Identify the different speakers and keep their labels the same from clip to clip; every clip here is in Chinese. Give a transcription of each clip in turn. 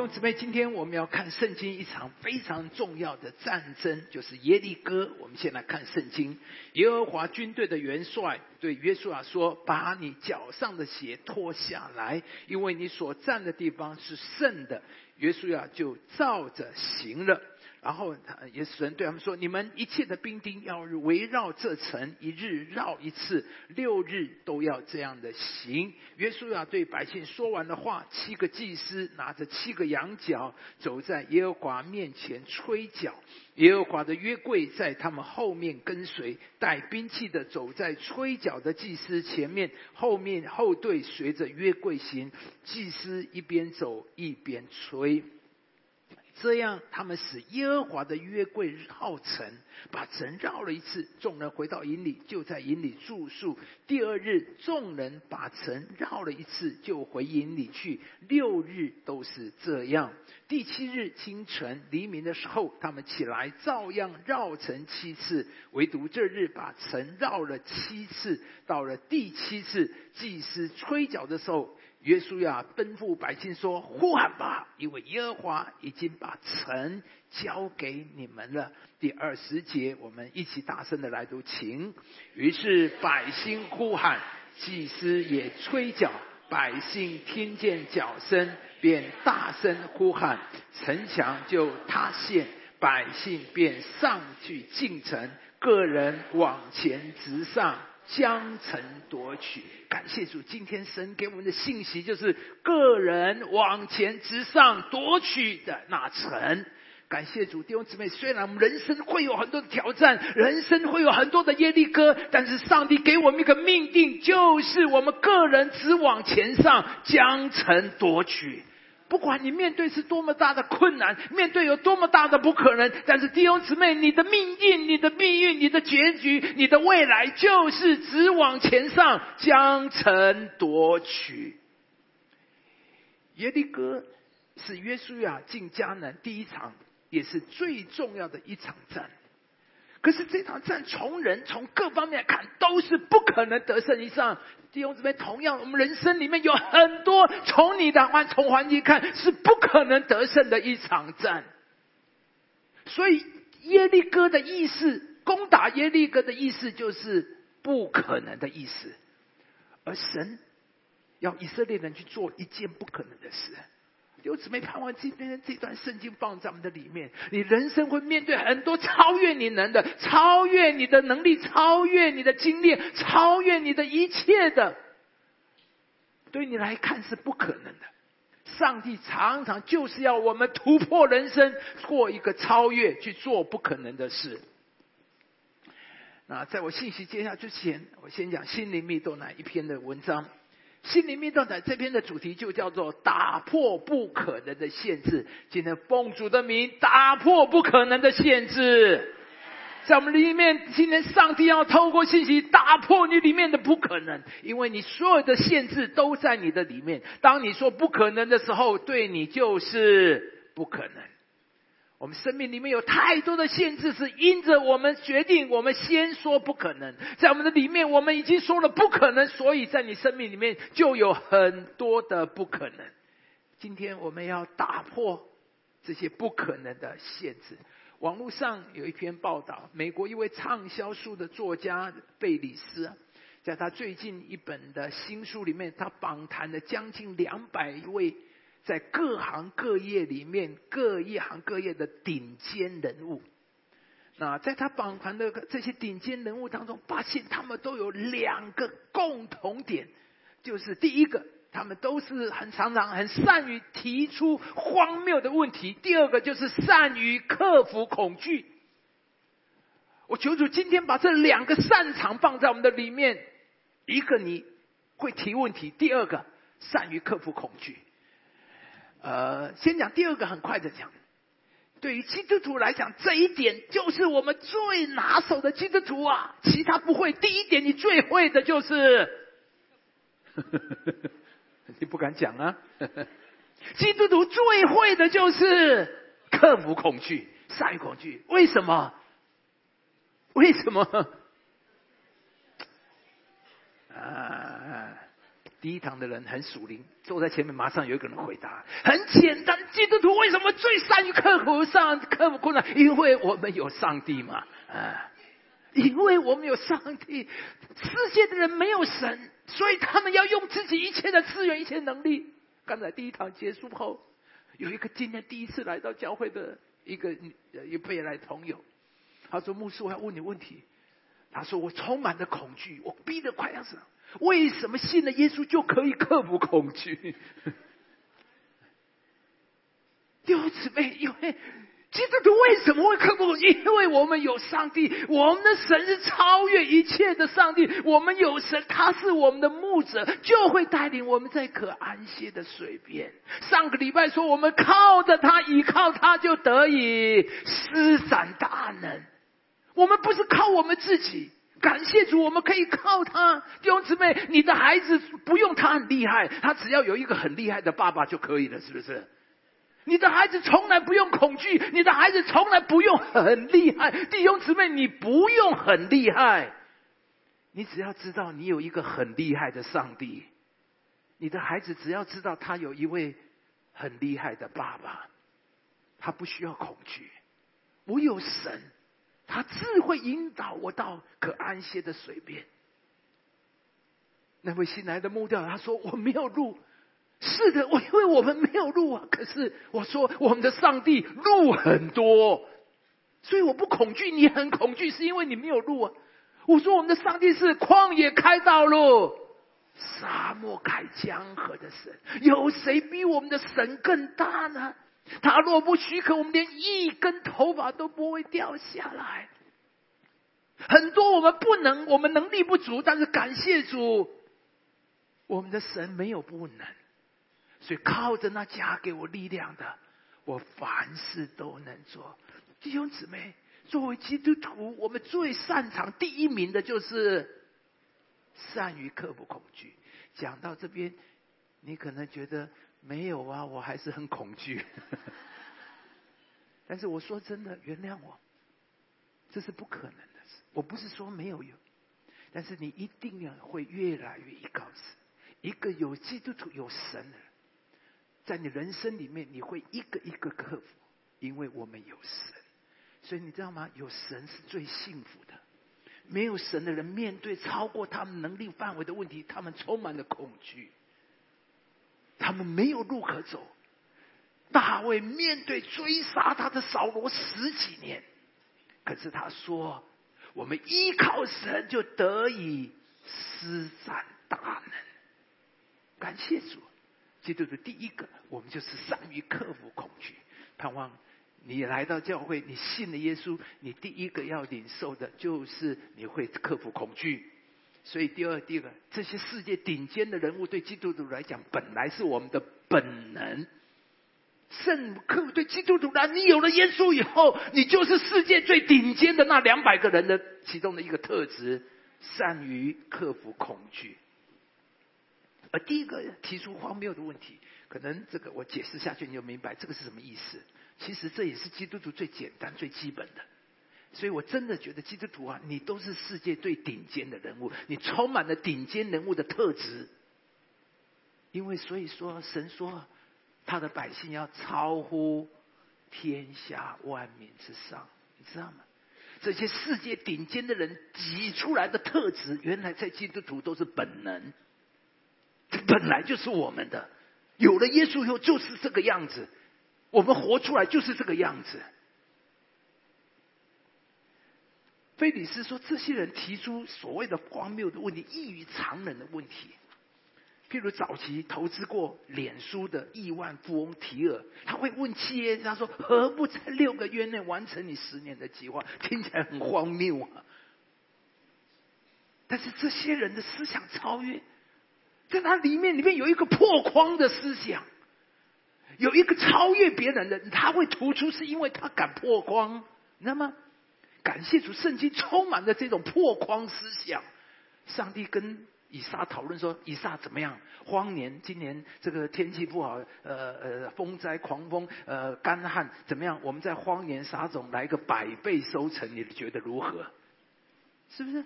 Speaker 1: 弟兄姊妹，今天我们要看圣经一场非常重要的战争，就是耶利哥。我们先来看圣经，耶和华军队的元帅对约书亚说：“把你脚上的鞋脱下来，因为你所站的地方是圣的。”约书亚就照着行了。然后他也神对他们说：“你们一切的兵丁要围绕这城，一日绕一次，六日都要这样的行。”约书亚对百姓说完的话，七个祭司拿着七个羊角，走在耶和华面前吹角。耶和华的约柜在他们后面跟随，带兵器的走在吹角的祭司前面，后面后队随着约柜行。祭司一边走一边吹。这样，他们使耶和华的约柜绕城，把城绕了一次。众人回到营里，就在营里住宿。第二日，众人把城绕了一次，就回营里去。六日都是这样。第七日清晨黎明的时候，他们起来，照样绕城七次。唯独这日把城绕了七次。到了第七次，祭司吹角的时候。约书亚吩咐百姓说：“呼喊吧，因为耶和华已经把城交给你们了。”第二十节，我们一起大声的来读，请。于是百姓呼喊，祭司也吹角，百姓听见角声，便大声呼喊，城墙就塌陷，百姓便上去进城，个人往前直上。将城夺取，感谢主！今天神给我们的信息就是：个人往前直上夺取的那城。感谢主，弟兄姊妹，虽然我们人生会有很多的挑战，人生会有很多的耶利哥，但是上帝给我们一个命定，就是我们个人只往前上，将城夺取。不管你面对是多么大的困难，面对有多么大的不可能，但是弟兄姊妹，你的命运、你的命运、你的结局、你的未来，就是只往前上，将城夺取。耶利哥是约书亚进迦南第一场，也是最重要的一场战。可是这场战从人从各方面看都是不可能得胜以上。弟兄姊妹，同样，我们人生里面有很多从你的环从环境看是不可能得胜的一场战。所以耶利哥的意思，攻打耶利哥的意思就是不可能的意思，而神要以色列人去做一件不可能的事。有姊妹盼望今天这段圣经放在我们的里面，你人生会面对很多超越你能的、超越你的能力、超越你的经历、超越你的一切的，对你来看是不可能的。上帝常常就是要我们突破人生，过一个超越，去做不可能的事。那在我信息接下之前，我先讲心灵密度那一篇的文章。心灵密道的这篇的主题就叫做打破不可能的限制。今天奉主的名打破不可能的限制，在我们里面，今天上帝要透过信息打破你里面的不可能，因为你所有的限制都在你的里面。当你说不可能的时候，对你就是不可能。我们生命里面有太多的限制，是因着我们决定，我们先说不可能。在我们的里面，我们已经说了不可能，所以在你生命里面就有很多的不可能。今天我们要打破这些不可能的限制。网络上有一篇报道，美国一位畅销书的作家贝里斯，在他最近一本的新书里面，他访谈了将近两百位。在各行各业里面，各一行各业的顶尖人物，那在他访谈的这些顶尖人物当中，发现他们都有两个共同点，就是第一个，他们都是很常常很善于提出荒谬的问题；第二个就是善于克服恐惧。我求主今天把这两个擅长放在我们的里面，一个你会提问题，第二个善于克服恐惧。呃，先讲第二个，很快的讲。对于基督徒来讲，这一点就是我们最拿手的基督徒啊，其他不会。第一点，你最会的就是，你不敢讲啊。基督徒最会的就是克服恐惧，善于恐惧。为什么？为什么？啊，第一堂的人很属灵，坐在前面，马上有一个人回答：很简单，基督徒为什么最善于克服上克服困难？因为我们有上帝嘛，啊，因为我们有上帝。世界的人没有神，所以他们要用自己一切的资源、一切能力。刚才第一堂结束后，有一个今天第一次来到教会的一个一辈来朋友，他说：“牧师，我要问你问题。”他说：“我充满了恐惧，我逼得快要死了。”为什么信了耶稣就可以克服恐惧？弟兄姊妹，因为基督徒为什么会克服恐惧？因为我们有上帝，我们的神是超越一切的上帝。我们有神，他是我们的牧者，就会带领我们在可安歇的水边。上个礼拜说，我们靠着他，依靠他，就得以施展大能。我们不是靠我们自己。感谢主，我们可以靠他。弟兄姊妹，你的孩子不用他很厉害，他只要有一个很厉害的爸爸就可以了，是不是？你的孩子从来不用恐惧，你的孩子从来不用很厉害。弟兄姊妹，你不用很厉害，你只要知道你有一个很厉害的上帝。你的孩子只要知道他有一位很厉害的爸爸，他不需要恐惧。我有神。他自会引导我到可安歇的水边。那位新来的木雕，他说我没有路。是的，我因为我们没有路啊。可是我说我们的上帝路很多，所以我不恐惧。你很恐惧，是因为你没有路啊。我说我们的上帝是旷野开道路，沙漠开江河的神。有谁比我们的神更大呢？他若不许可，我们连一根头发都不会掉下来。很多我们不能，我们能力不足，但是感谢主，我们的神没有不能，所以靠着那加给我力量的，我凡事都能做。弟兄姊妹，作为基督徒，我们最擅长第一名的就是善于克服恐惧。讲到这边，你可能觉得。没有啊，我还是很恐惧。但是我说真的，原谅我，这是不可能的事。我不是说没有有，但是你一定要会越来越依靠神。一个有基督徒、有神的人，在你人生里面，你会一个一个克服，因为我们有神。所以你知道吗？有神是最幸福的。没有神的人，面对超过他们能力范围的问题，他们充满了恐惧。他们没有路可走。大卫面对追杀他的扫罗十几年，可是他说：“我们依靠神，就得以施展大能。”感谢主，基督的第一个，我们就是善于克服恐惧。盼望你来到教会，你信了耶稣，你第一个要领受的就是你会克服恐惧。所以，第二、第二个，这些世界顶尖的人物对基督徒来讲，本来是我们的本能。圣克对基督徒来，你有了耶稣以后，你就是世界最顶尖的那两百个人的其中的一个特质，善于克服恐惧。而第一个提出荒谬的问题，可能这个我解释下去你就明白这个是什么意思。其实这也是基督徒最简单、最基本的。所以我真的觉得基督徒啊，你都是世界最顶尖的人物，你充满了顶尖人物的特质。因为所以说，神说他的百姓要超乎天下万民之上，你知道吗？这些世界顶尖的人挤出来的特质，原来在基督徒都是本能，本来就是我们的。有了耶稣以后，就是这个样子，我们活出来就是这个样子。菲里斯说：“这些人提出所谓的荒谬的问题，异于常人的问题。譬如早期投资过脸书的亿万富翁提尔，他会问企业家说：‘何不在六个月内完成你十年的计划？’听起来很荒谬啊！但是这些人的思想超越，在他里面里面有一个破框的思想，有一个超越别人的，他会突出，是因为他敢破框，你知道吗？”感谢主，圣经充满了这种破框思想。上帝跟以撒讨论说：“以撒怎么样？荒年，今年这个天气不好，呃呃，风灾、狂风，呃，干旱怎么样？我们在荒年撒种，来个百倍收成，你觉得如何？是不是？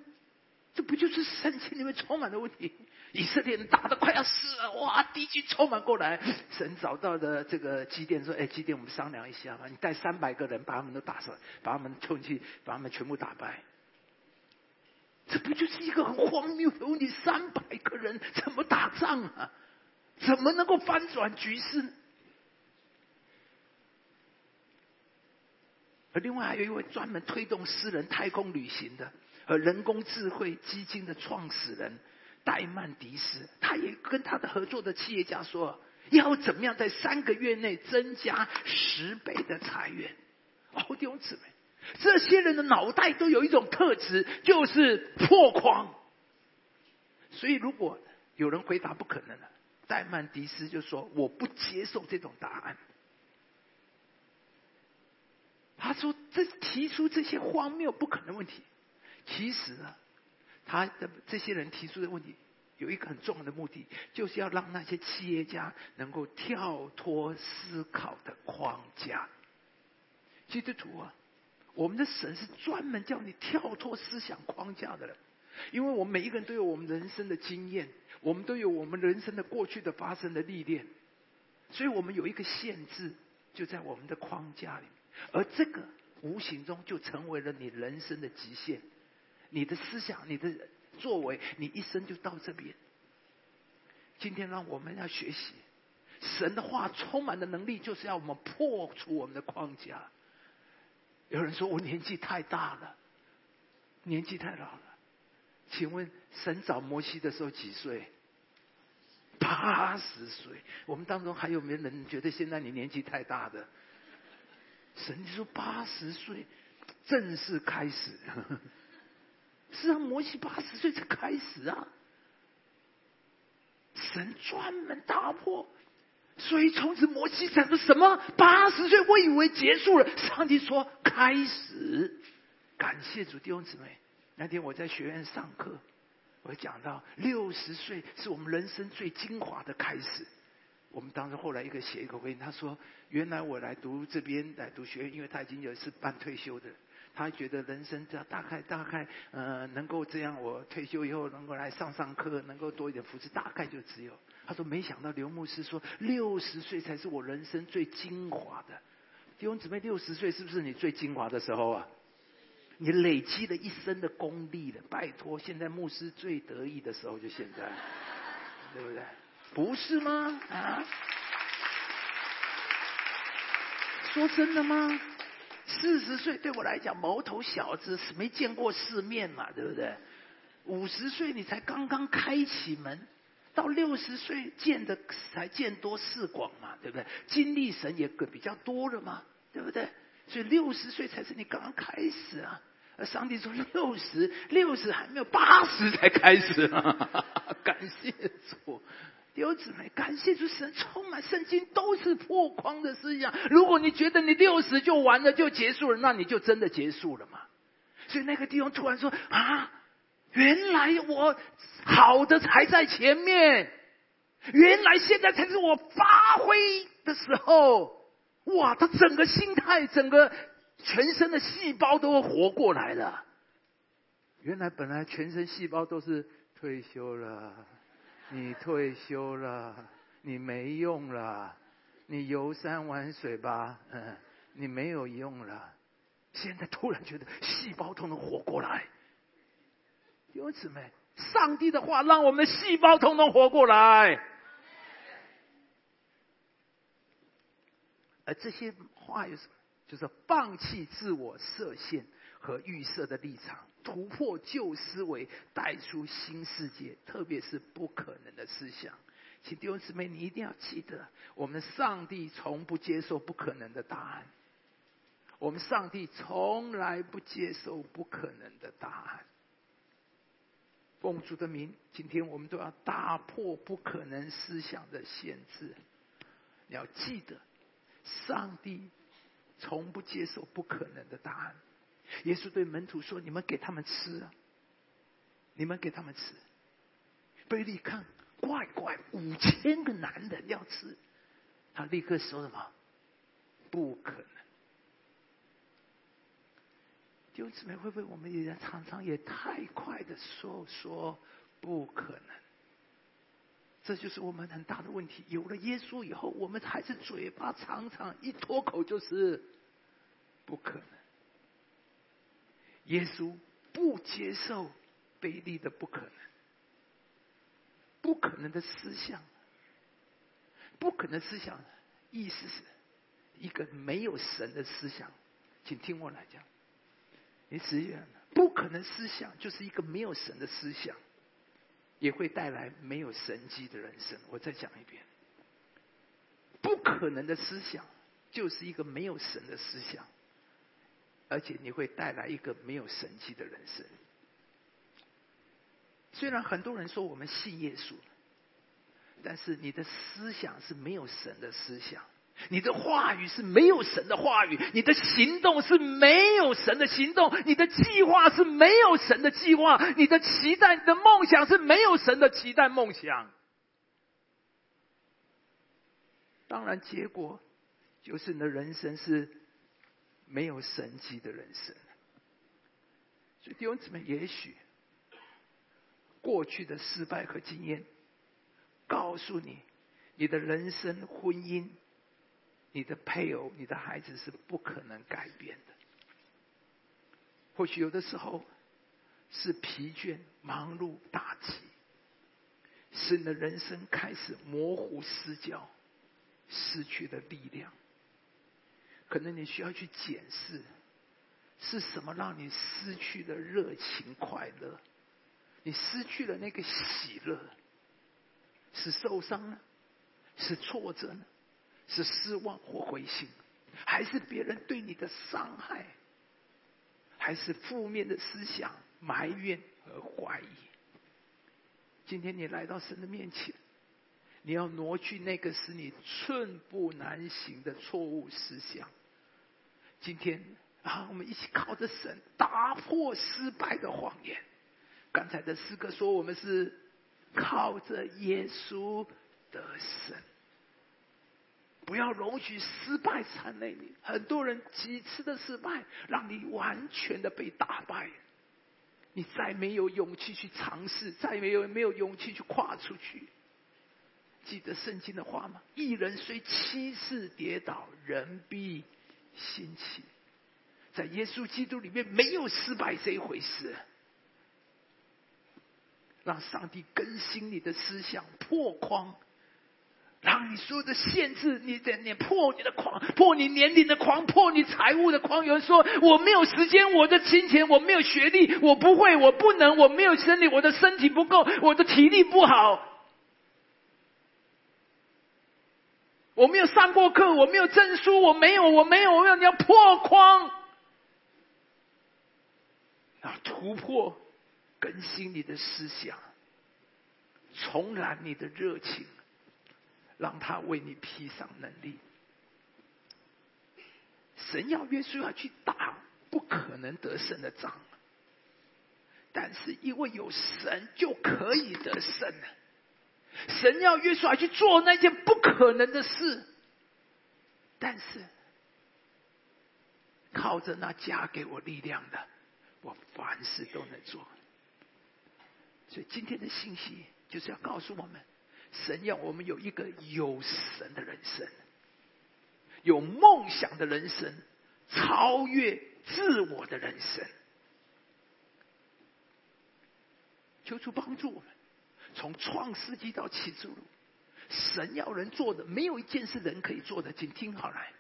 Speaker 1: 这不就是圣经里面充满的问题？以色列人打得快要死了，哇！敌军充满过来，神找到的这个基甸说：“哎，基甸，我们商量一下吧，你带三百个人把他们都打死，把他们冲去，把他们全部打败。”这不就是一个很荒谬的问题？三百个人怎么打仗啊？怎么能够翻转局势？而另外还有一位专门推动私人太空旅行的和人工智慧基金的创始人戴曼迪斯，他也跟他的合作的企业家说，要怎么样在三个月内增加十倍的裁员？哦，弟兄姊妹，这些人的脑袋都有一种特质，就是破框。所以，如果有人回答不可能了，戴曼迪斯就说：“我不接受这种答案。”他说：“这提出这些荒谬不可能问题，其实啊，他的这些人提出的问题有一个很重要的目的，就是要让那些企业家能够跳脱思考的框架。基督徒啊，我们的神是专门叫你跳脱思想框架的人，因为我们每一个人都有我们人生的经验，我们都有我们人生的过去的发生的历练，所以我们有一个限制，就在我们的框架里。”而这个无形中就成为了你人生的极限，你的思想、你的作为，你一生就到这边。今天让我们要学习神的话，充满的能力，就是要我们破除我们的框架。有人说我年纪太大了，年纪太老了。请问神找摩西的时候几岁？八十岁。我们当中还有没有人觉得现在你年纪太大的？神就说八十岁正式开始，是啊，摩西八十岁才开始啊。神专门打破，所以从此摩西讲的什么八十岁，我以为结束了。上帝说开始，感谢主弟兄姊妹。那天我在学院上课，我讲到六十岁是我们人生最精华的开始。我们当时后来一个写一个回应，他说：“原来我来读这边来读学院，因为他已经有是半退休的，他觉得人生这样大概大概呃能够这样，我退休以后能够来上上课，能够多一点福祉，大概就只有他说没想到刘牧师说六十岁才是我人生最精华的弟兄姊妹，六十岁是不是你最精华的时候啊？你累积了一生的功力了，拜托，现在牧师最得意的时候就现在，对不对？”不是吗？啊？说真的吗？四十岁对我来讲，毛头小子是没见过世面嘛，对不对？五十岁你才刚刚开启门，到六十岁见的才见多识广嘛，对不对？经历神也比较多了嘛，对不对？所以六十岁才是你刚刚开始啊。上帝说六十，六十还没有八十才开始啊！感谢主。弟兄姊妹，感谢主，神充满圣经都是破框的思想。如果你觉得你六十就完了就结束了，那你就真的结束了嘛。所以那个弟兄突然说：“啊，原来我好的才在前面，原来现在才是我发挥的时候。”哇，他整个心态、整个全身的细胞都活过来了。原来本来全身细胞都是退休了。你退休了，你没用了，你游山玩水吧，嗯，你没有用了。现在突然觉得细胞都能活过来，弟姊妹，上帝的话让我们的细胞都能活过来。而这些话有什么？就是放弃自我设限和预设的立场。突破旧思维，带出新世界，特别是不可能的思想。请弟兄姊妹，你一定要记得，我们上帝从不接受不可能的答案。我们上帝从来不接受不可能的答案。奉主的名，今天我们都要打破不可能思想的限制。你要记得，上帝从不接受不可能的答案。耶稣对门徒说：“你们给他们吃啊，你们给他们吃。”贝利看，怪怪，五千个男人要吃，他立刻说什么？不可能！弟兄姊妹，会不会我们也常常也太快的说说不可能？这就是我们很大的问题。有了耶稣以后，我们还是嘴巴常常一脱口就是不可能。耶稣不接受卑劣的不可能，不可能的思想，不可能思想，意思是一个没有神的思想。请听我来讲，你实际上不可能思想就是一个没有神的思想。也会带来没有神迹的人生。我再讲一遍，不可能的思想就是一个没有神的思想，而且你会带来一个没有神迹的人生。虽然很多人说我们信耶稣，但是你的思想是没有神的思想。你的话语是没有神的话语，你的行动是没有神的行动，你的计划是没有神的计划，你的期待、你的梦想是没有神的期待梦想。当然，结果就是你的人生是没有神迹的人生。所以弟兄姊妹，也许过去的失败和经验告诉你，你的人生、婚姻。你的配偶、你的孩子是不可能改变的。或许有的时候是疲倦、忙碌、打击，使你的人生开始模糊失焦，失去了力量。可能你需要去检视，是什么让你失去了热情、快乐？你失去了那个喜乐，是受伤呢？是挫折呢？是失望或灰心，还是别人对你的伤害，还是负面的思想、埋怨和怀疑？今天你来到神的面前，你要挪去那个使你寸步难行的错误思想。今天啊，我们一起靠着神打破失败的谎言。刚才的诗歌说，我们是靠着耶稣的神。不要容许失败缠累你。很多人几次的失败，让你完全的被打败，你再没有勇气去尝试，再没有没有勇气去跨出去。记得圣经的话吗？一人虽七次跌倒，人必兴起。在耶稣基督里面，没有失败这一回事。让上帝更新你的思想，破框。让你所有的限制，你的你破你的框，破你年龄的框，破你财务的框。有人说我没有时间，我的金钱，我没有学历，我不会，我不能，我没有身体，我的身体不够，我的体力不好，我没有上过课，我没有证书，我没有，我没有，我没有，你要破框，要突破，更新你的思想，重燃你的热情。让他为你披上能力。神要约书亚去打不可能得胜的仗，但是因为有神就可以得胜了。神要约书亚去做那件不可能的事，但是靠着那加给我力量的，我凡事都能做。所以今天的信息就是要告诉我们。神要我们有一个有神的人生，有梦想的人生，超越自我的人生。求主帮助我们，从创世纪到启示录，神要人做的，没有一件是人可以做的。请听好来，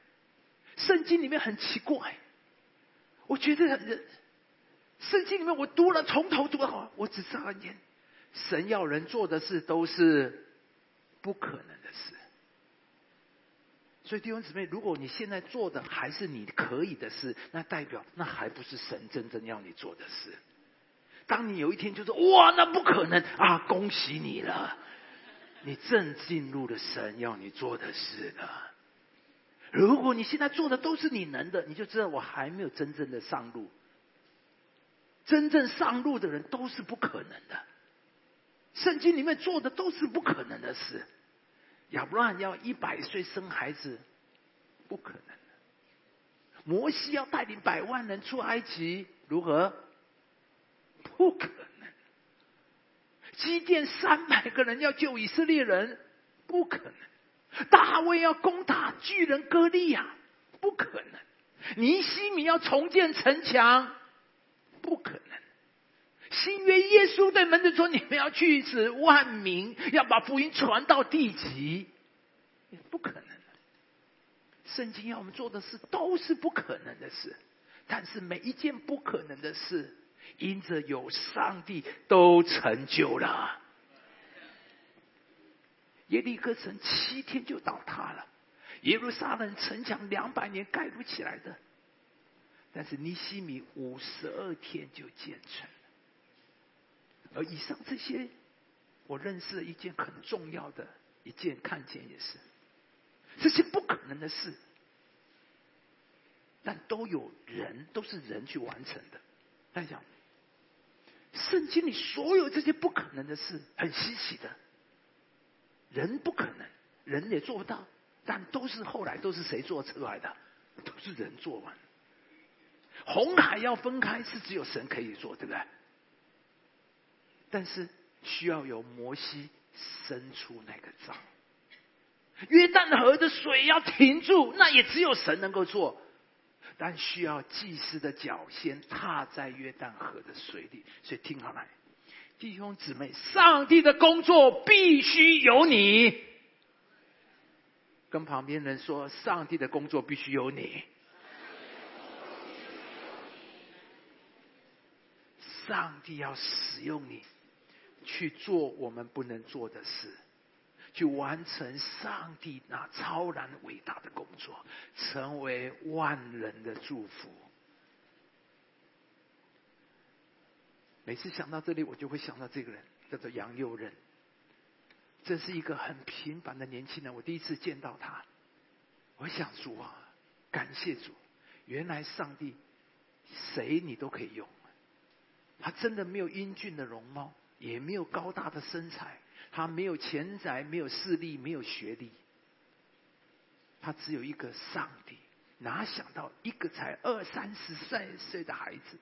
Speaker 1: 圣经里面很奇怪，我觉得人，圣经里面我读了从头读到，我只知道一点：神要人做的事都是。不可能的事，所以弟兄姊妹，如果你现在做的还是你可以的事，那代表那还不是神真正要你做的事。当你有一天就说哇，那不可能啊，恭喜你了，你正进入了神要你做的事了。如果你现在做的都是你能的，你就知道我还没有真正的上路。真正上路的人都是不可能的。圣经里面做的都是不可能的事。亚伯拉罕要一百岁生孩子，不可能摩西要带领百万人出埃及，如何？不可能。基甸三百个人要救以色列人，不可能；大卫要攻打巨人歌利亚，不可能；尼西米要重建城墙，不可能。新约耶稣对门徒说：“你们要去使万民，要把福音传到地极，也不可能。”圣经要我们做的事都是不可能的事，但是每一件不可能的事，因着有上帝都成就了。耶利哥城七天就倒塌了，耶路撒冷城墙两百年盖不起来的，但是尼西米五十二天就建成了。而以上这些，我认识了一件很重要的一件，看见也是。这些不可能的事，但都有人，都是人去完成的。大家讲，圣经里所有这些不可能的事，很稀奇的，人不可能，人也做不到，但都是后来都是谁做出来的？都是人做完。红海要分开，是只有神可以做，对不对？但是需要有摩西伸出那个杖。约旦河的水要停住，那也只有神能够做，但需要祭司的脚先踏在约旦河的水里。所以听好了，弟兄姊妹，上帝的工作必须有你。跟旁边人说，上帝的工作必须有你。上帝要使用你去做我们不能做的事。去完成上帝那超然伟大的工作，成为万人的祝福。每次想到这里，我就会想到这个人，叫做杨佑任。这是一个很平凡的年轻人，我第一次见到他，我想主啊，感谢主，原来上帝谁你都可以用。他真的没有英俊的容貌，也没有高大的身材。他没有钱财，没有势力，没有学历，他只有一个上帝。哪想到一个才二三十岁岁的孩子，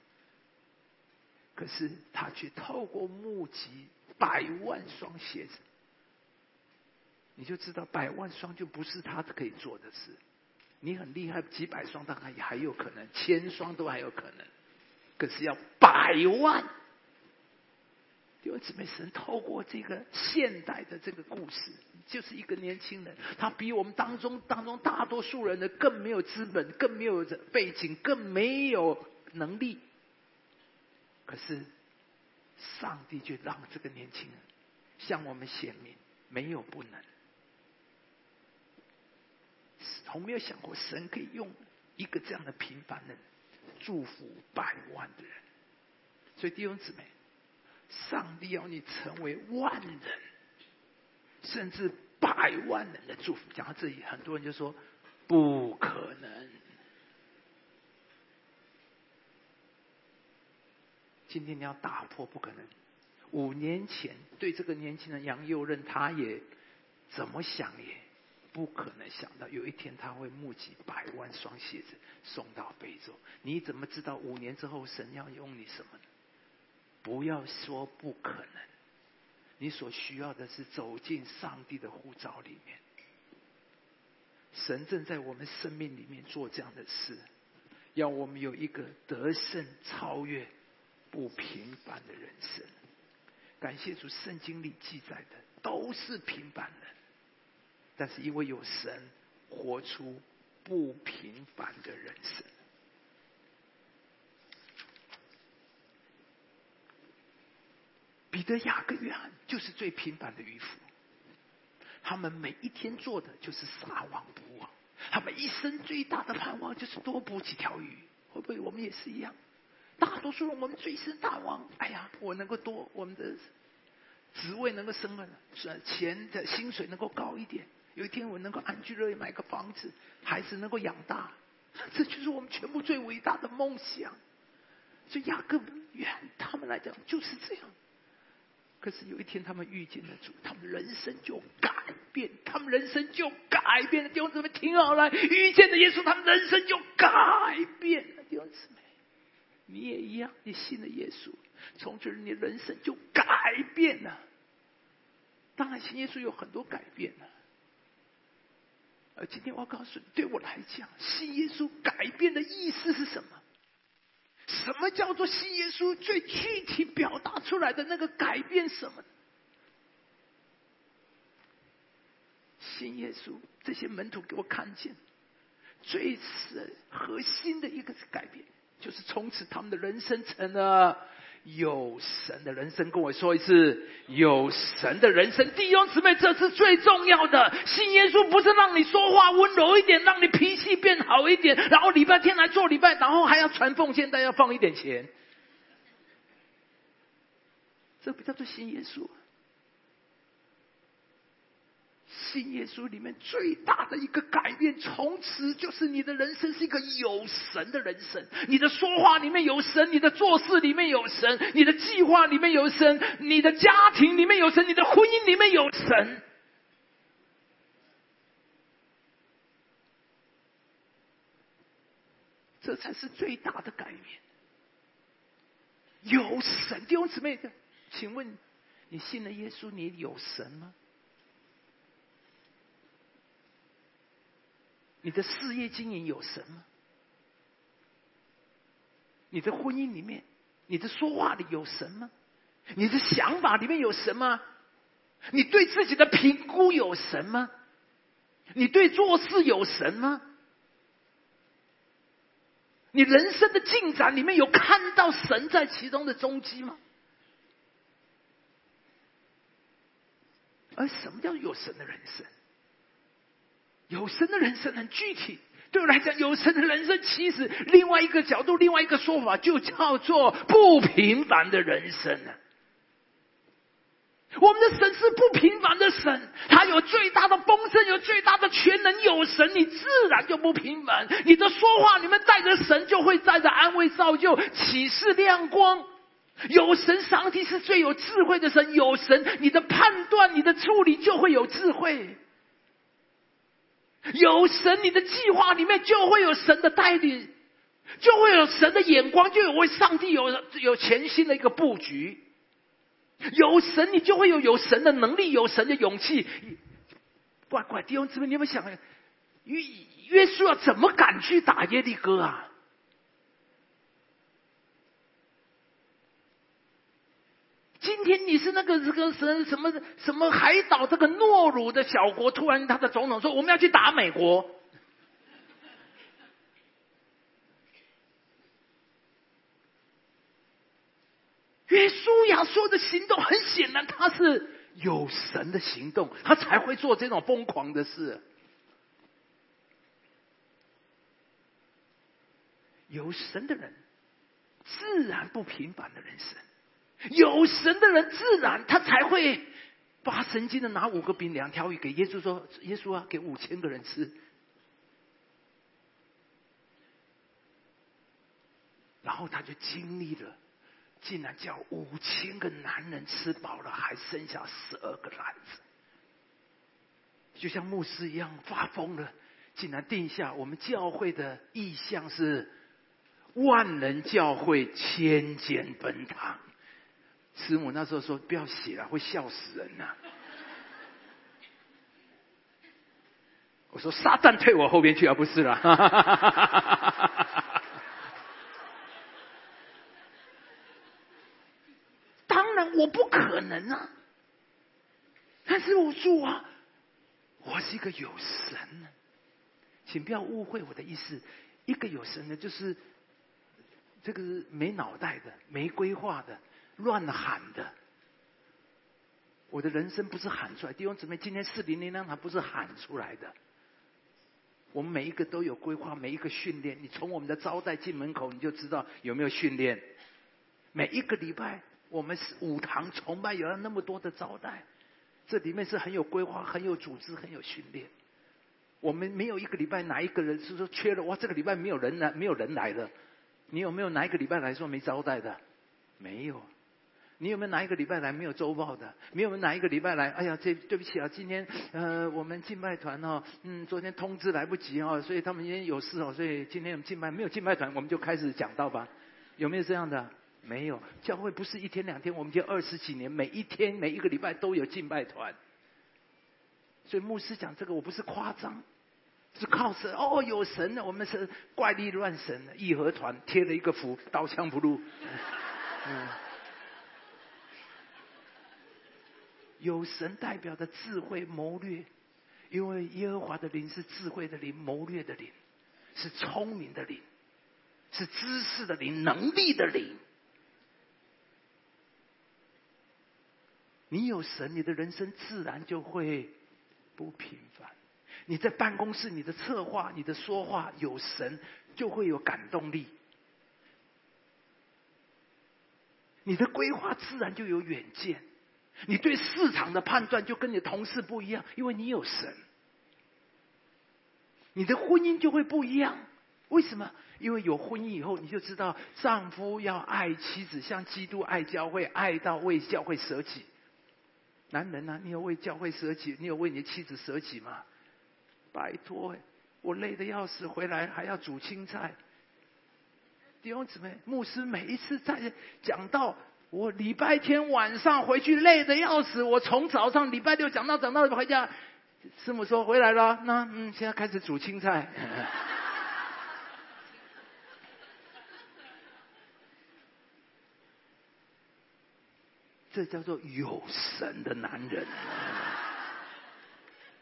Speaker 1: 可是他却透过募集百万双鞋子，你就知道百万双就不是他可以做的事。你很厉害，几百双当然也还有可能，千双都还有可能，可是要百万。弟兄姊妹，神透过这个现代的这个故事，就是一个年轻人，他比我们当中当中大多数人的更没有资本，更没有背景，更没有能力。可是，上帝却让这个年轻人向我们显明，没有不能。从没有想过，神可以用一个这样的平凡人祝福百万的人。所以，弟兄姊妹。上帝要你成为万人，甚至百万人的祝福。讲到这里，很多人就说不可能。今天你要打破不可能。五年前对这个年轻人杨佑任，他也怎么想也不可能想到，有一天他会募集百万双鞋子送到非洲。你怎么知道五年之后神要用你什么呢？不要说不可能，你所需要的是走进上帝的护照里面。神正在我们生命里面做这样的事，要我们有一个得胜、超越、不平凡的人生。感谢主，圣经里记载的都是平凡人，但是因为有神，活出不平凡的人生。彼得、雅各、约翰就是最平凡的渔夫，他们每一天做的就是撒网捕网，他们一生最大的盼望就是多捕几条鱼。会不会我们也是一样？大多数人我们最深大望，哎呀，我能够多我们的职位能够升了，是钱的薪水能够高一点，有一天我能够安居乐业，买个房子，孩子能够养大，这就是我们全部最伟大的梦想。所以雅各、约翰他们来讲就是这样。可是有一天，他们遇见了主，他们人生就改变，他们人生就改变了。弟兄姊妹，听好了，遇见了耶稣，他们人生就改变了。弟兄姊妹，你也一样，你信了耶稣，从此你人生就改变了。当然，信耶稣有很多改变了。而今天我要告诉你，对我来讲，信耶稣改变的意思是什么？什么叫做信耶稣？最具体表达出来的那个改变什么？信耶稣，这些门徒给我看见，最是核心的一个改变，就是从此他们的人生成了。有神的人生，跟我说一次，有神的人生，弟兄姊妹，这是最重要的。信耶稣不是让你说话温柔一点，让你脾气变好一点，然后礼拜天来做礼拜，然后还要传奉献，但要放一点钱，这不叫做信耶稣。信耶稣里面最大的一个改变，从此就是你的人生是一个有神的人生。你的说话里面有神，你的做事里面有神，你的计划里面有神，你的家庭里面有神，你的婚姻里面有神。这才是最大的改变。有神，弟兄姊妹，的请问你信了耶稣，你有神吗？你的事业经营有神吗？你的婚姻里面，你的说话里有神吗？你的想法里面有神吗？你对自己的评估有神吗？你对做事有神吗？你人生的进展里面有看到神在其中的踪迹吗？而什么叫有神的人生？有神的人生很具体，对我来讲，有神的人生其实另外一个角度，另外一个说法，就叫做不平凡的人生。我们的神是不平凡的神，他有最大的丰盛，有最大的全能。有神，你自然就不平凡。你的说话里面带着神，就会带着安慰、造就、启示、亮光。有神，上帝是最有智慧的神。有神，你的判断、你的处理就会有智慧。有神，你的计划里面就会有神的带领，就会有神的眼光，就有上帝有有全新的一个布局。有神，你就会有有神的能力，有神的勇气。乖乖，弟兄姊妹，你有没有想，约约书亚怎么敢去打耶利哥啊？今天你是那个这个什什么什么海岛这个懦弱的小国，突然他的总统说我们要去打美国。约书亚说的行动，很显然他是有神的行动，他才会做这种疯狂的事。有神的人，自然不平凡的人生。有神的人，自然他才会发神经的拿五个饼两条鱼给耶稣说：“耶稣啊，给五千个人吃。”然后他就经历了，竟然叫五千个男人吃饱了，还剩下十二个篮子，就像牧师一样发疯了，竟然定下我们教会的意向是万人教会，千间分堂。师母那时候说：“不要写了，会笑死人呐！”我说：“撒旦退我后边去，而不是了。”当然我不可能啊！但是我说啊，我是一个有神的，请不要误会我的意思。一个有神的，就是这个没脑袋的、没规划的。乱喊的，我的人生不是喊出来。弟兄姊妹，今天四零零让他不是喊出来的。我们每一个都有规划，每一个训练。你从我们的招待进门口，你就知道有没有训练。每一个礼拜，我们是五堂崇拜，有了那么多的招待，这里面是很有规划、很有组织、很有训练。我们没有一个礼拜哪一个人是说缺了哇，这个礼拜没有人来，没有人来的。你有没有哪一个礼拜来说没招待的？没有。你有没有哪一个礼拜来没有周报的？没有哪一个礼拜来？哎呀，这对不起啊，今天呃，我们敬拜团哦，嗯，昨天通知来不及哦，所以他们今天有事哦，所以今天我们敬拜没有敬拜团，我们就开始讲到吧？有没有这样的？没有，教会不是一天两天，我们已经二十几年，每一天每一个礼拜都有敬拜团。所以牧师讲这个，我不是夸张，是靠神哦，有神的，我们是怪力乱神的义和团贴了一个符，刀枪不入。嗯，有神代表的智慧谋略，因为耶和华的灵是智慧的灵，谋略的灵，是聪明的灵，是知识的灵，能力的灵。你有神，你的人生自然就会不平凡。你在办公室，你的策划，你的说话有神，就会有感动力。你的规划自然就有远见。你对市场的判断就跟你同事不一样，因为你有神。你的婚姻就会不一样，为什么？因为有婚姻以后，你就知道丈夫要爱妻子，像基督爱教会，爱到为教会舍己。男人呐，你有为教会舍己，你有为你的妻子舍己吗？拜托，我累得要死，回来还要煮青菜。弟兄姊妹，牧师每一次在讲到我礼拜天晚上回去累得要死，我从早上礼拜六讲到讲到回家，师母说回来了，那嗯，现在开始煮青菜。这叫做有神的男人，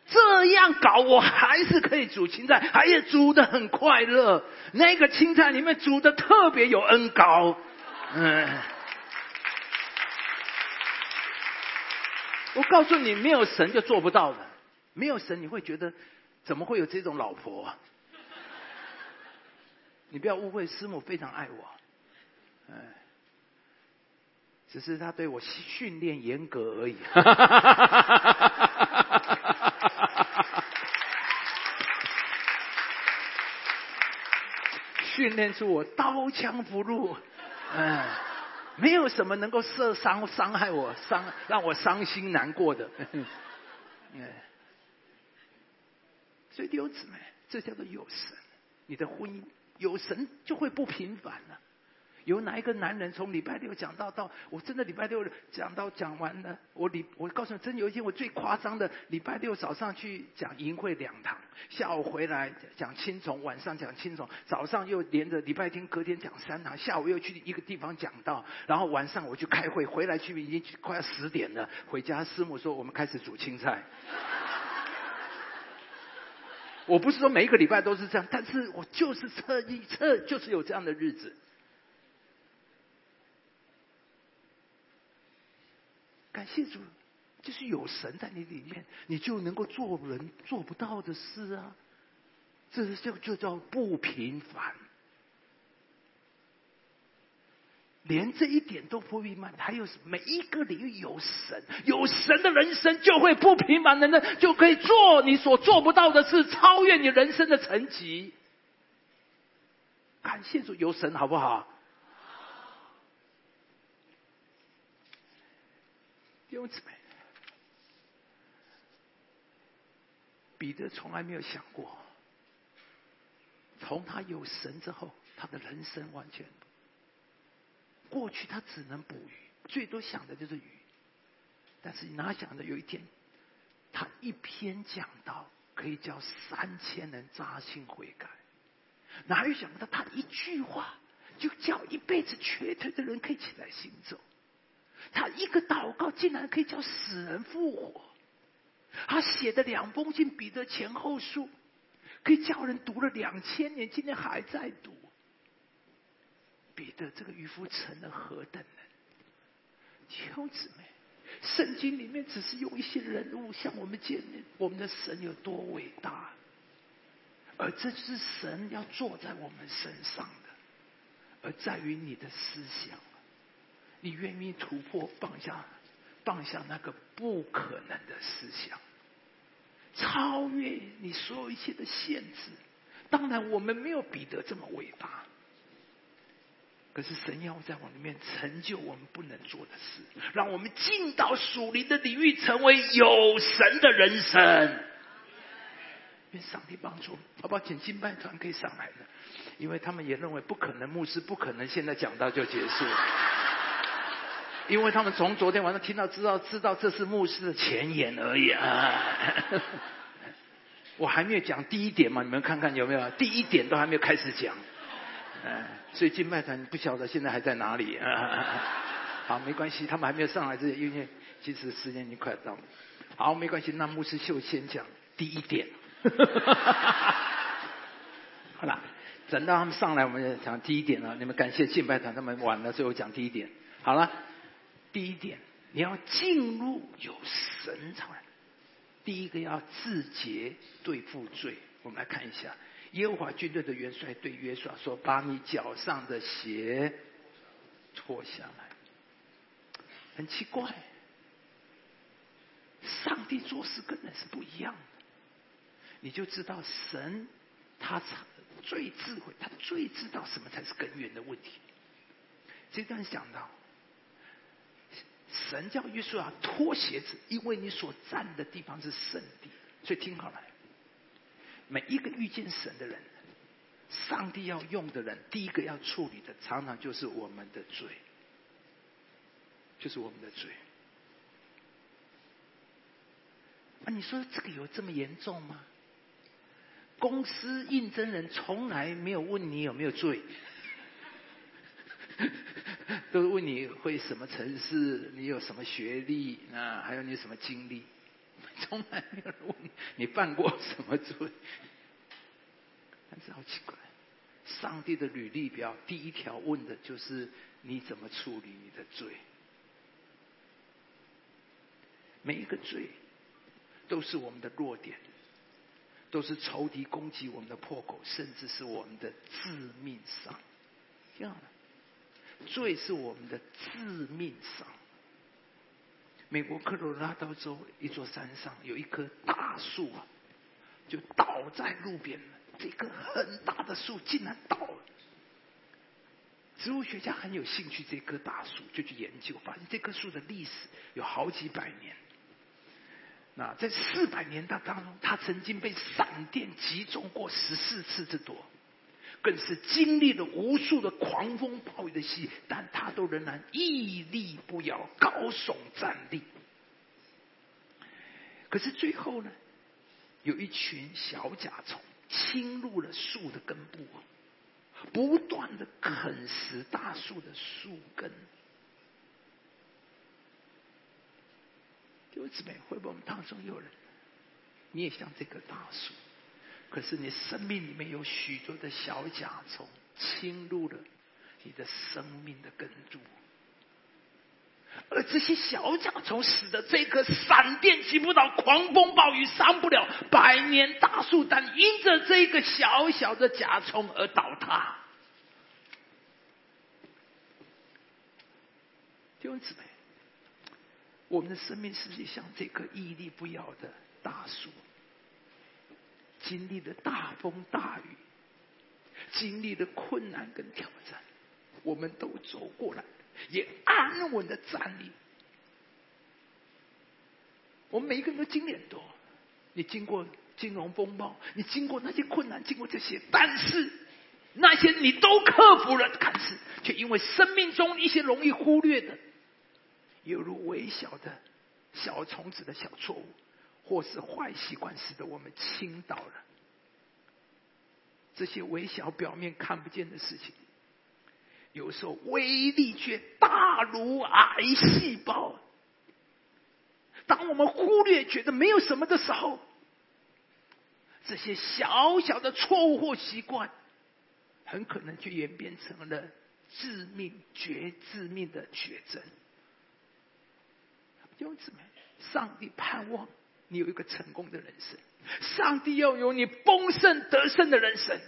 Speaker 1: 这样搞我还是可以煮青菜，还是煮的很快乐。那个青菜里面煮的特别有恩高，嗯。我告诉你，没有神就做不到的。没有神，你会觉得怎么会有这种老婆？你不要误会，师母非常爱我，哎。只是他对我训练严格而已，训练出我刀枪不入，嗯，没有什么能够射伤伤害我伤让我伤心难过的，嗯，所以弟兄姊妹，这叫做有神，你的婚姻有神就会不平凡了。有哪一个男人从礼拜六讲到到我真的礼拜六讲到讲完了，我礼我告诉你，真有一天我最夸张的礼拜六早上去讲淫会两堂，下午回来讲青虫，晚上讲青虫，早上又连着礼拜天隔天讲三堂，下午又去一个地方讲到，然后晚上我去开会，回来去已经快要十点了，回家师母说我们开始煮青菜。我不是说每一个礼拜都是这样，但是我就是特意特就是有这样的日子。感谢主，就是有神在你里面，你就能够做人做不到的事啊！这就就叫不平凡，连这一点都不平凡，还有每一个领域有神，有神的人生就会不平凡的人就可以做你所做不到的事，超越你人生的层级。感谢主，有神好不好？弟兄姊妹，彼得从来没有想过，从他有神之后，他的人生完全过去他只能捕鱼，最多想的就是鱼。但是哪想的有一天，他一篇讲到可以叫三千人扎心悔改，哪有想到他一句话就叫一辈子瘸腿的人可以起来行走？他一个祷告竟然可以叫死人复活，他写的两封信彼得前后书，可以叫人读了两千年，今天还在读。彼得这个渔夫成了何等人？弟兄姊妹，圣经里面只是用一些人物向我们见面，我们的神有多伟大，而这是神要坐在我们身上的，而在于你的思想。你愿意突破，放下，放下那个不可能的思想，超越你所有一切的限制。当然，我们没有彼得这么伟大，可是神要在我里面成就我们不能做的事，让我们进到属灵的领域，成为有神的人生。愿上帝帮助，好不好？请敬拜团可以上来了。因为他们也认为不可能，牧师不可能现在讲到就结束，因为他们从昨天晚上听到知道知道这是牧师的前言而已啊。我还没有讲第一点嘛，你们看看有没有？第一点都还没有开始讲，嗯，所以敬拜团不晓得现在还在哪里？好，没关系，他们还没有上来这，因为其实时间已经快到了。好，没关系，那牧师秀先讲第一点。好了，等到他们上来，我们就讲第一点了。你们感谢敬拜团，他们晚了，最后讲第一点。好了，第一点，你要进入有神才。第一个要自洁对付罪，我们来看一下耶和华军队的元帅对约书亚说：“把你脚上的鞋脱下来。”很奇怪，上帝做事跟人是不一样的，你就知道神他最智慧，他最知道什么才是根源的问题。这段讲到。神叫约书亚脱鞋子，因为你所站的地方是圣地。所以听好了，每一个遇见神的人，上帝要用的人，第一个要处理的，常常就是我们的罪，就是我们的罪。啊，你说这个有这么严重吗？公司应征人从来没有问你有没有罪。都问你会什么城市，你有什么学历啊？还有你什么经历？从来没有人问你你犯过什么罪。但是好奇怪，上帝的履历表第一条问的就是你怎么处理你的罪。每一个罪都是我们的弱点，都是仇敌攻击我们的破口，甚至是我们的致命伤。这样。罪是我们的致命伤。美国科罗拉多州一座山上有一棵大树啊，就倒在路边了。这棵很大的树竟然倒了。植物学家很有兴趣这棵大树，就去研究，发现这棵树的历史有好几百年。那在四百年当当中，它曾经被闪电击中过十四次之多。更是经历了无数的狂风暴雨的戏，但他都仍然屹立不摇，高耸站立。可是最后呢，有一群小甲虫侵入了树的根部，不断的啃食大树的树根。各位姊妹，会不会我们当中有人，你也像这棵大树？可是你生命里面有许多的小甲虫侵入了你的生命的根柱，而这些小甲虫使得这棵闪电击不倒、狂风暴雨伤不了百年大树，但因着这个小小的甲虫而倒塌。弟兄姊妹，我们的生命是像这棵屹立不摇的大树。经历了大风大雨，经历了困难跟挑战，我们都走过来，也安稳的站立。我们每一个人都经历很多，你经过金融风暴，你经过那些困难，经过这些，但是那些你都克服了，可是却因为生命中一些容易忽略的，犹如微小的小虫子的小错误。或是坏习惯使得我们倾倒了，这些微小表面看不见的事情，有时候威力却大如癌细胞。当我们忽略觉得没有什么的时候，这些小小的错误或习惯，很可能就演变成了致命、绝致命的绝症。弟兄姊妹，上帝盼望。你有一个成功的人生，上帝要有你丰盛得胜的人生。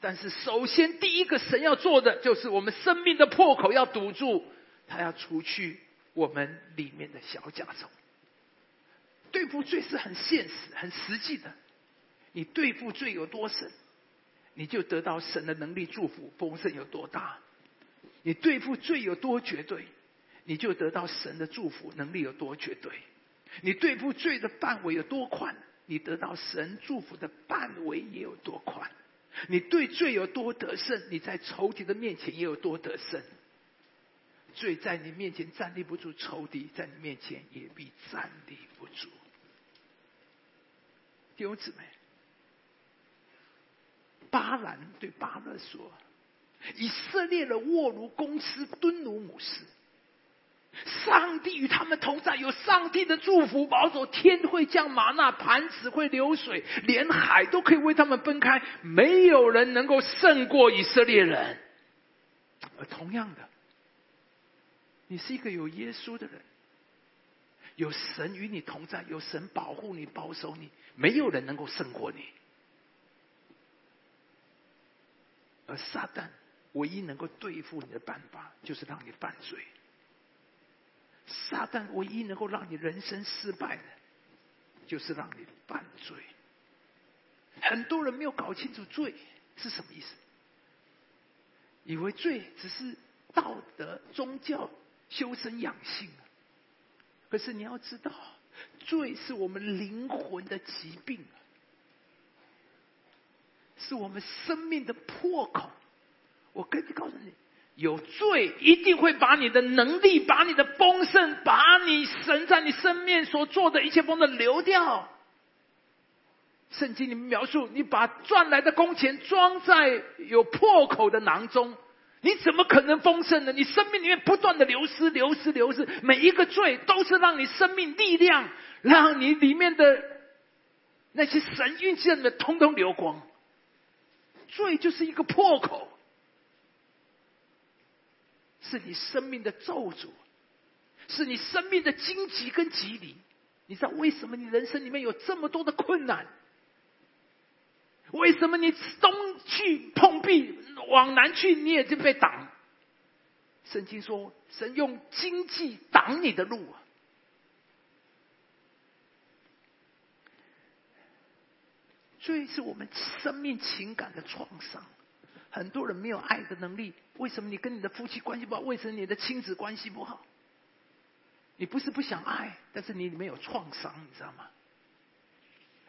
Speaker 1: 但是，首先第一个神要做的，就是我们生命的破口要堵住，他要除去我们里面的小甲虫。对付罪是很现实、很实际的。你对付罪有多深，你就得到神的能力祝福丰盛有多大。你对付罪有多绝对，你就得到神的祝福能力有多绝对。你对付罪的范围有多宽，你得到神祝福的范围也有多宽。你对罪有多得胜，你在仇敌的面前也有多得胜。罪在你面前站立不住，仇敌在你面前也必站立不住。弟兄姊妹，巴兰对巴勒说：“以色列的卧如公司，蹲如母狮。上帝与他们同在，有上帝的祝福保守，天会降马那，盘子会流水，连海都可以为他们分开，没有人能够胜过以色列人。而同样的，你是一个有耶稣的人，有神与你同在，有神保护你、保守你，没有人能够胜过你。而撒旦唯一能够对付你的办法，就是让你犯罪。撒旦唯一能够让你人生失败的，就是让你犯罪。很多人没有搞清楚罪是什么意思，以为罪只是道德、宗教、修身养性。可是你要知道，罪是我们灵魂的疾病，是我们生命的破口。我跟你告诉你。有罪一定会把你的能力、把你的丰盛、把你神在你身面所做的一切丰盛流掉。圣经里面描述，你把赚来的工钱装在有破口的囊中，你怎么可能丰盛呢？你生命里面不断的流失、流失、流失，每一个罪都是让你生命力量，让你里面的那些神运气的通通流光。罪就是一个破口。是你生命的咒诅，是你生命的荆棘跟棘藜。你知道为什么你人生里面有这么多的困难？为什么你东去碰壁，往南去你也就被挡？圣经说，神用荆棘挡你的路啊！罪是我们生命情感的创伤。很多人没有爱的能力，为什么你跟你的夫妻关系不好？为什么你的亲子关系不好？你不是不想爱，但是你里面有创伤，你知道吗？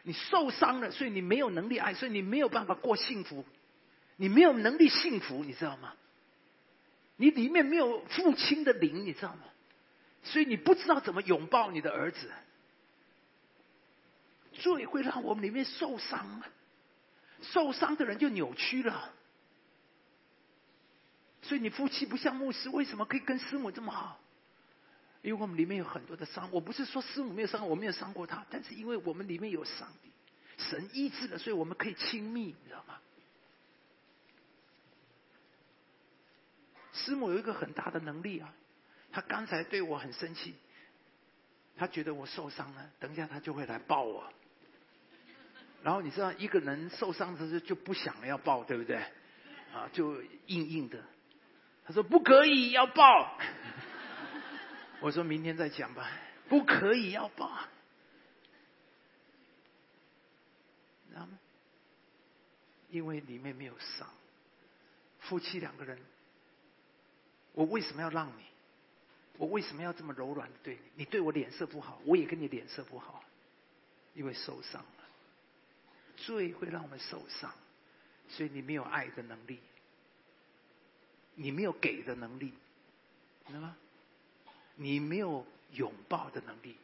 Speaker 1: 你受伤了，所以你没有能力爱，所以你没有办法过幸福，你没有能力幸福，你知道吗？你里面没有父亲的灵，你知道吗？所以你不知道怎么拥抱你的儿子，罪会让我们里面受伤，受伤的人就扭曲了。所以你夫妻不像牧师，为什么可以跟师母这么好？因为我们里面有很多的伤。我不是说师母没有伤，我没有伤过他，但是因为我们里面有上帝，神医治了，所以我们可以亲密，你知道吗？师母有一个很大的能力啊，他刚才对我很生气，他觉得我受伤了，等一下他就会来抱我。然后你知道，一个人受伤的时候就不想要抱，对不对？啊，就硬硬的。他说：“不可以，要抱。”我说明天再讲吧。不可以，要抱。知道吗？因为里面没有伤。夫妻两个人，我为什么要让你？我为什么要这么柔软的对你？你对我脸色不好，我也跟你脸色不好，因为受伤了。罪会让我们受伤，所以你没有爱的能力。你没有给的能力，知道吗？你没有拥抱的能力，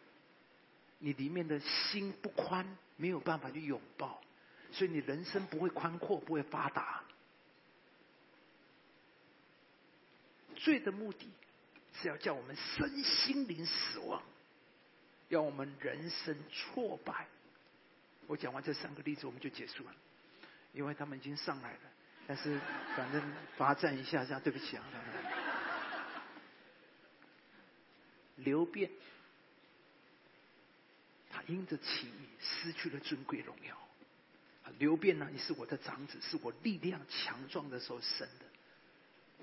Speaker 1: 你里面的心不宽，没有办法去拥抱，所以你人生不会宽阔，不会发达。罪的目的是要叫我们身心灵死亡，要我们人生挫败。我讲完这三个例子，我们就结束了，因为他们已经上来了。但是，反正罚站一下，下对不起啊。刘辩，他因着起义失去了尊贵荣耀。刘辩呢，你是我的长子，是我力量强壮的时候生的，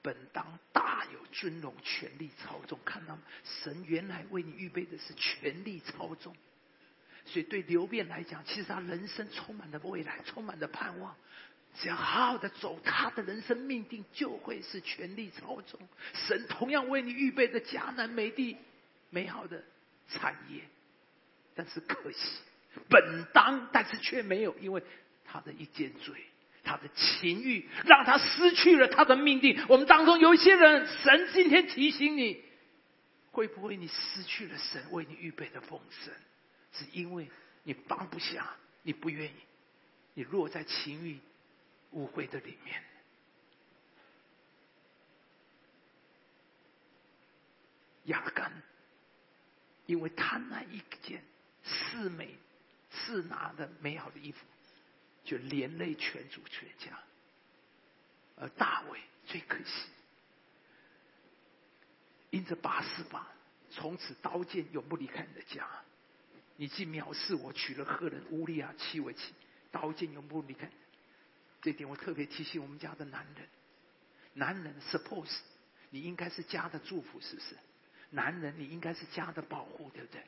Speaker 1: 本当大有尊荣，权力操纵。看到吗？神原来为你预备的是权力操纵。所以对刘辩来讲，其实他人生充满了未来，充满了盼望。只要好好的走，他的人生命定就会是权力操纵。神同样为你预备的迦南美地，美好的产业，但是可惜，本当但是却没有，因为他的一件罪，他的情欲，让他失去了他的命定。我们当中有一些人，神今天提醒你，会不会你失去了神为你预备的丰盛，是因为你放不下，你不愿意，你落在情欲污秽的里面。雅干，因为贪婪一件四美、四拿的美好的衣服。就连累全族全家，而大卫最可惜，因着八十八，从此刀剑永不离开你的家。你既藐视我，娶了赫人乌利亚妻为妻，刀剑永不离开。这点我特别提醒我们家的男人，男人 suppose 你应该是家的祝福，是不是？男人你应该是家的保护，对不对？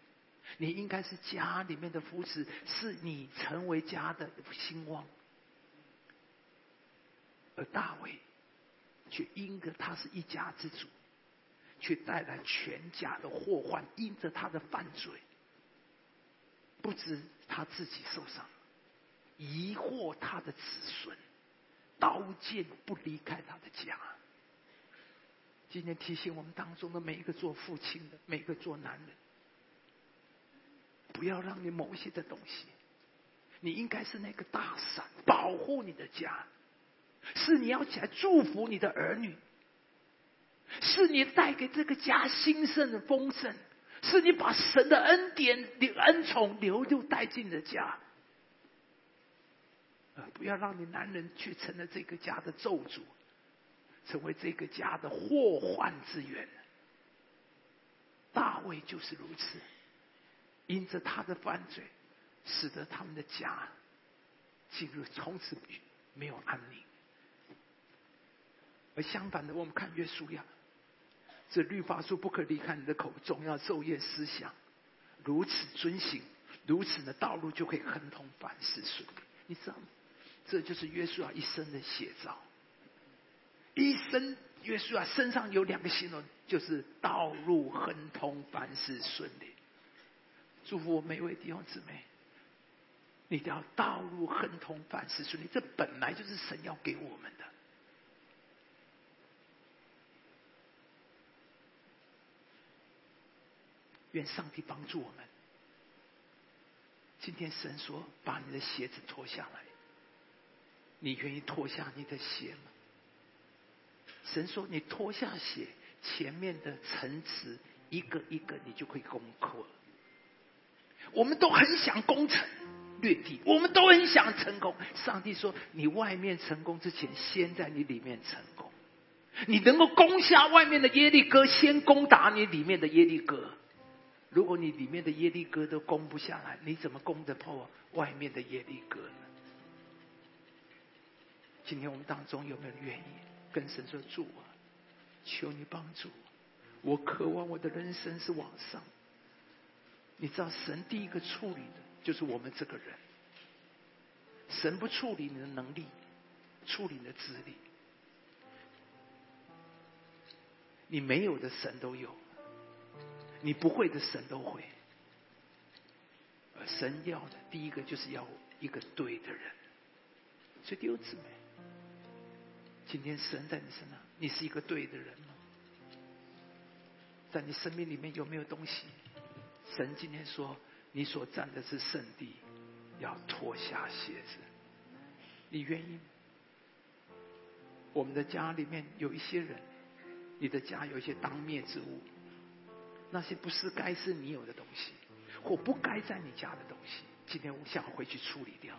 Speaker 1: 你应该是家里面的扶持，是你成为家的兴旺。而大卫却因着他是一家之主，却带来全家的祸患。因着他的犯罪，不知他自己受伤，疑惑他的子孙，刀剑不离开他的家。今天提醒我们当中的每一个做父亲的，每一个做男人。不要让你某些的东西，你应该是那个大伞，保护你的家，是你要起来祝福你的儿女，是你带给这个家兴盛的丰盛，是你把神的恩典、恩宠流入带进的家，不要让你男人去成了这个家的咒诅，成为这个家的祸患之源。大卫就是如此。因着他的犯罪，使得他们的家进入从此没有安宁。而相反的，我们看约书亚，这律法书不可离开你的口，总要昼夜思想，如此遵行，如此的道路就可以亨通，凡事顺利。你知道吗？这就是约书亚一生的写照。一生约书亚身上有两个形容，就是道路亨通，凡事顺利。祝福我每位弟兄姊妹，你都要道路亨通，凡事顺利。这本来就是神要给我们的。愿上帝帮助我们。今天神说：“把你的鞋子脱下来。”你愿意脱下你的鞋吗？神说：“你脱下鞋，前面的层次一个一个，你就可以攻克。”我们都很想攻城略地，我们都很想成功。上帝说：“你外面成功之前，先在你里面成功。你能够攻下外面的耶利哥，先攻打你里面的耶利哥。如果你里面的耶利哥都攻不下来，你怎么攻得破外面的耶利哥呢？”今天我们当中有没有人愿意跟神说：“主啊，求你帮助我，我渴望我的人生是往上。”你知道神第一个处理的就是我们这个人，神不处理你的能力，处理你的资历，你没有的神都有，你不会的神都会，而神要的第一个就是要一个对的人，所以弟兄姊妹，今天神在你身上，你是一个对的人吗？在你生命里面有没有东西？神今天说：“你所站的是圣地，要脱下鞋子。你愿意？我们的家里面有一些人，你的家有一些当灭之物，那些不是该是你有的东西，或不该在你家的东西，今天我想回去处理掉。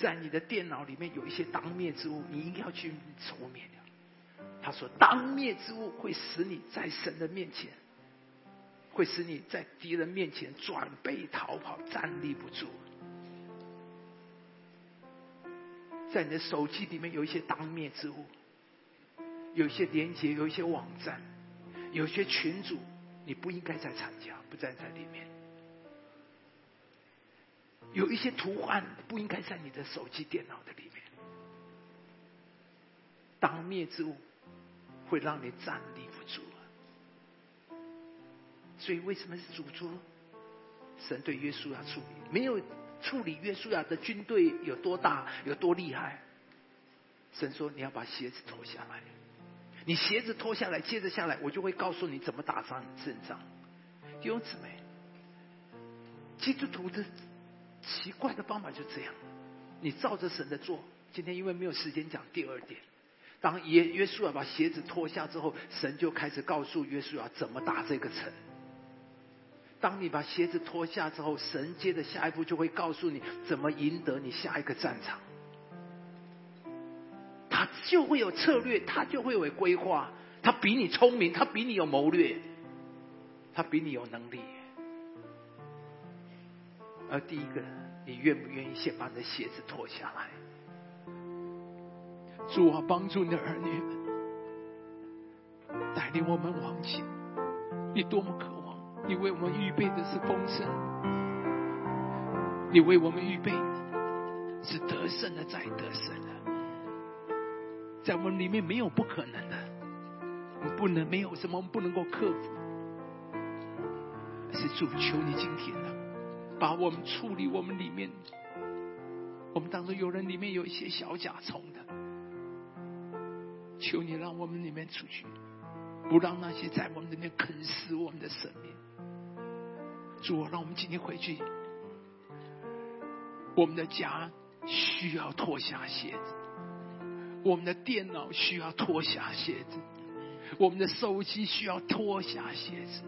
Speaker 1: 在你的电脑里面有一些当灭之物，你应该要去除灭掉。他说：当灭之物会使你在神的面前。”会使你在敌人面前转背逃跑，站立不住。在你的手机里面有一些当灭之物，有一些连接，有一些网站，有些群组，你不应该再参加，不站在里面。有一些图案不应该在你的手机、电脑的里面。当灭之物会让你站立不住。所以，为什么是主说？神对约书亚处理，没有处理约书亚的军队有多大、有多厉害。神说：“你要把鞋子脱下来，你鞋子脱下来，接着下来，我就会告诉你怎么打仗胜仗。”弟兄姊妹，基督徒的奇怪的方法就这样，你照着神的做。今天因为没有时间讲第二点，当约约书亚把鞋子脱下之后，神就开始告诉约书亚怎么打这个城。当你把鞋子脱下之后，神接着下一步就会告诉你怎么赢得你下一个战场。他就会有策略，他就会有规划，他比你聪明，他比你有谋略，他比你有能力。而第一个，你愿不愿意先把你的鞋子脱下来？主啊，帮助你的儿女们，带领我们往前。你多么渴望，你为我们预备的是丰盛，你为我们预备是得胜的，再得胜的。在我们里面没有不可能的，我们不能没有什么我们不能够克服。是主求你今天，把我们处理我们里面，我们当中有人里面有一些小甲虫的，求你让我们里面出去，不让那些在我们里面啃食我们的生命。主啊，让我们今天回去，我们的家需要脱下鞋子。我们的电脑需要脱下鞋子，我们的手机需要脱下鞋子。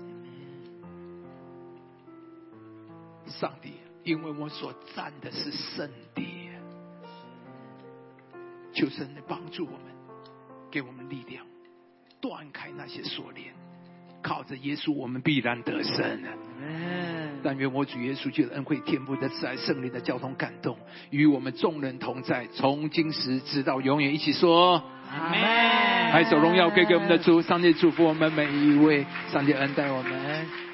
Speaker 1: 上帝，因为我所站的是圣地，求神来帮助我们，给我们力量，断开那些锁链，靠着耶稣，我们必然得胜。但愿我主耶稣基督恩惠、天父的慈爱、圣灵的交通感动，与我们众人同在，从今时直到永远，一起说
Speaker 2: 阿门。
Speaker 1: 拍手荣耀归给我们的主，上帝祝福我们每一位，上帝恩待我们。